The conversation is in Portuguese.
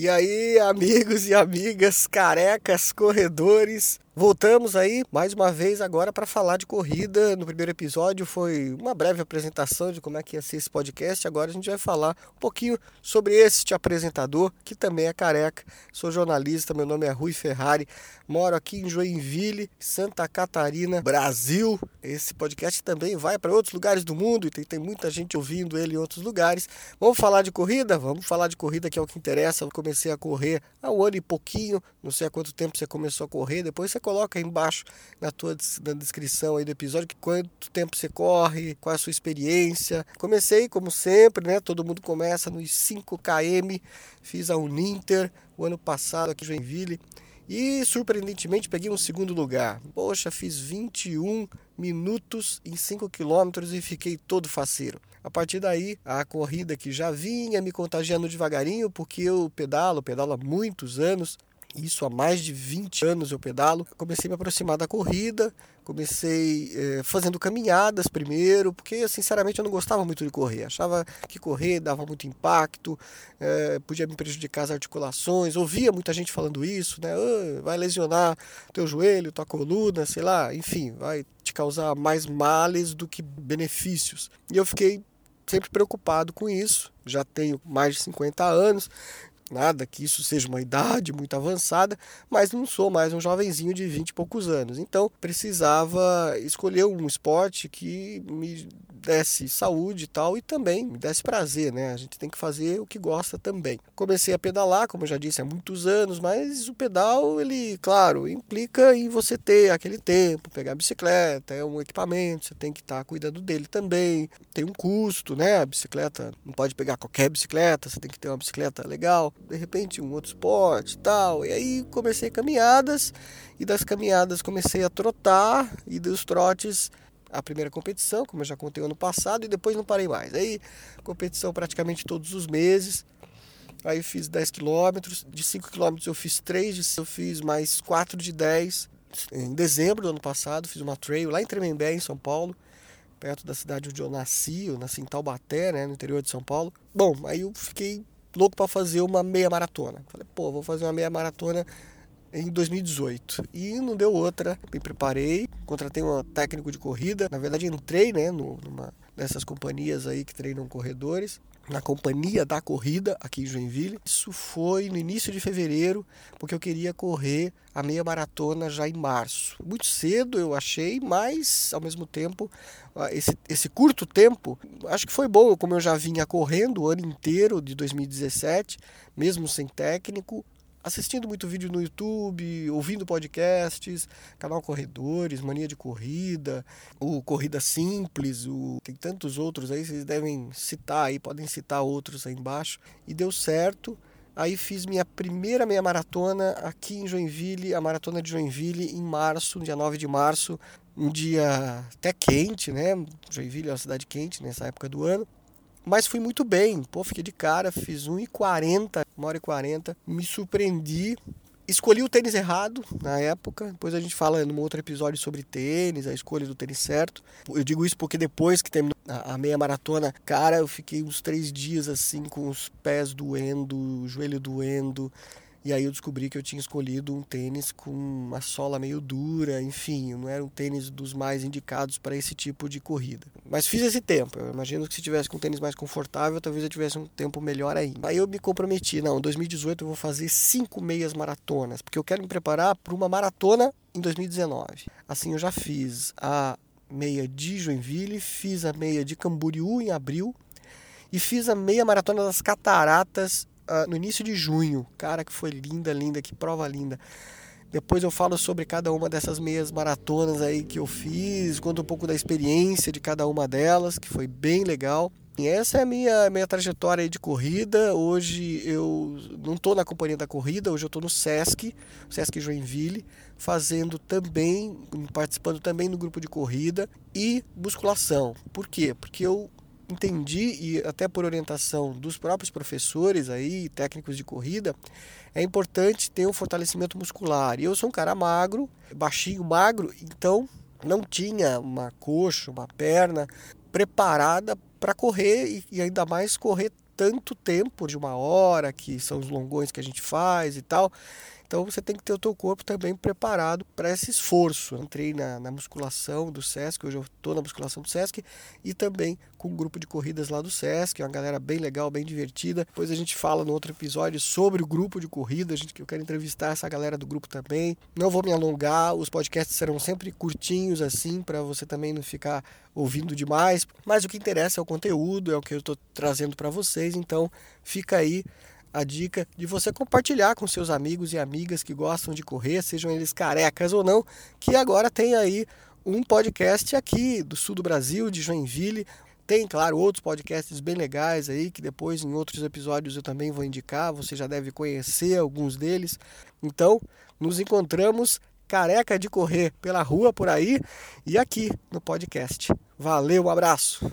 E aí, amigos e amigas, carecas, corredores, Voltamos aí mais uma vez agora para falar de corrida. No primeiro episódio foi uma breve apresentação de como é que ia ser esse podcast. Agora a gente vai falar um pouquinho sobre este apresentador, que também é careca. Sou jornalista, meu nome é Rui Ferrari, moro aqui em Joinville, Santa Catarina, Brasil. Esse podcast também vai para outros lugares do mundo e tem, tem muita gente ouvindo ele em outros lugares. Vamos falar de corrida? Vamos falar de corrida que é o que interessa. Eu comecei a correr há um ano e pouquinho, não sei há quanto tempo você começou a correr, depois você coloca aí embaixo na tua na descrição aí do episódio que quanto tempo você corre, qual é a sua experiência. Comecei como sempre, né? Todo mundo começa nos 5 km. Fiz a Uninter o ano passado aqui em Joinville. E surpreendentemente peguei um segundo lugar. Poxa, fiz 21 minutos em 5 quilômetros e fiquei todo faceiro. A partir daí, a corrida que já vinha me contagiando devagarinho, porque eu pedalo, pedalo há muitos anos, isso há mais de 20 anos eu pedalo. Comecei a me aproximar da corrida, comecei é, fazendo caminhadas primeiro, porque sinceramente eu não gostava muito de correr. Achava que correr dava muito impacto, é, podia me prejudicar as articulações. Ouvia muita gente falando isso, né? Oh, vai lesionar teu joelho, tua coluna, sei lá, enfim, vai te causar mais males do que benefícios. E eu fiquei sempre preocupado com isso. Já tenho mais de 50 anos, Nada que isso seja uma idade muito avançada, mas não sou mais um jovenzinho de 20 e poucos anos. Então precisava escolher um esporte que me desse saúde e tal e também me desse prazer, né? A gente tem que fazer o que gosta também. Comecei a pedalar, como eu já disse, há muitos anos, mas o pedal, ele, claro, implica em você ter aquele tempo, pegar a bicicleta, é um equipamento, você tem que estar tá cuidando dele também. Tem um custo, né? A bicicleta não pode pegar qualquer bicicleta, você tem que ter uma bicicleta legal de repente um outro esporte e tal. E aí comecei caminhadas e das caminhadas comecei a trotar e dos trotes a primeira competição, como eu já contei ano passado, e depois não parei mais. Aí competição praticamente todos os meses. Aí fiz 10 quilômetros, de 5 quilômetros eu fiz 3, eu fiz mais 4 de 10. Em dezembro do ano passado fiz uma trail lá em Tremembé, em São Paulo, perto da cidade onde eu nasci, eu nasci em Taubaté, né, no interior de São Paulo. Bom, aí eu fiquei louco para fazer uma meia maratona. Falei, pô, vou fazer uma meia maratona em 2018 e não deu outra. Me preparei, contratei um técnico de corrida. Na verdade, entrei, né, numa dessas companhias aí que treinam corredores na companhia da corrida aqui em Joinville. Isso foi no início de fevereiro, porque eu queria correr a meia maratona já em março. Muito cedo eu achei, mas ao mesmo tempo, esse, esse curto tempo, acho que foi bom, como eu já vinha correndo o ano inteiro de 2017, mesmo sem técnico, assistindo muito vídeo no YouTube, ouvindo podcasts, canal Corredores, Mania de Corrida, o Corrida Simples, o... tem tantos outros aí, vocês devem citar aí, podem citar outros aí embaixo. E deu certo. Aí fiz minha primeira meia maratona aqui em Joinville, a maratona de Joinville em março, dia 9 de março, um dia até quente, né? Joinville é uma cidade quente nessa época do ano. Mas fui muito bem. Pô, fiquei de cara, fiz 1,40, 1 hora e 40. Me surpreendi. Escolhi o tênis errado na época. Depois a gente fala num outro episódio sobre tênis, a escolha do tênis certo. Eu digo isso porque depois que terminou a meia maratona, cara, eu fiquei uns três dias assim com os pés doendo, o joelho doendo. E aí eu descobri que eu tinha escolhido um tênis com uma sola meio dura, enfim, não era um tênis dos mais indicados para esse tipo de corrida. Mas fiz esse tempo. Eu imagino que se tivesse com um tênis mais confortável, talvez eu tivesse um tempo melhor ainda. Aí eu me comprometi, não, em 2018 eu vou fazer cinco meias maratonas, porque eu quero me preparar para uma maratona em 2019. Assim eu já fiz a meia de Joinville, fiz a meia de Camboriú em abril e fiz a meia maratona das Cataratas uh, no início de junho. Cara, que foi linda, linda, que prova linda. Depois eu falo sobre cada uma dessas meias maratonas aí que eu fiz, conto um pouco da experiência de cada uma delas, que foi bem legal. E essa é a minha, minha trajetória de corrida. Hoje eu não estou na companhia da corrida, hoje eu estou no Sesc, Sesc Joinville, fazendo também, participando também do grupo de corrida e musculação. Por quê? Porque eu entendi e até por orientação dos próprios professores aí, técnicos de corrida, é importante ter um fortalecimento muscular. E eu sou um cara magro, baixinho, magro, então não tinha uma coxa, uma perna preparada para correr e ainda mais correr tanto tempo, de uma hora, que são os longões que a gente faz e tal. Então você tem que ter o teu corpo também preparado para esse esforço. Eu entrei na, na, musculação do Sesc, hoje eu estou na musculação do Sesc e também com um grupo de corridas lá do Sesc, uma galera bem legal, bem divertida. Depois a gente fala no outro episódio sobre o grupo de corrida, a gente, eu quero entrevistar essa galera do grupo também. Não vou me alongar, os podcasts serão sempre curtinhos assim, para você também não ficar ouvindo demais, mas o que interessa é o conteúdo, é o que eu estou trazendo para vocês, então fica aí a dica de você compartilhar com seus amigos e amigas que gostam de correr, sejam eles carecas ou não, que agora tem aí um podcast aqui do sul do Brasil, de Joinville. Tem, claro, outros podcasts bem legais aí, que depois em outros episódios eu também vou indicar, você já deve conhecer alguns deles. Então, nos encontramos careca de correr pela rua por aí e aqui no podcast. Valeu, um abraço!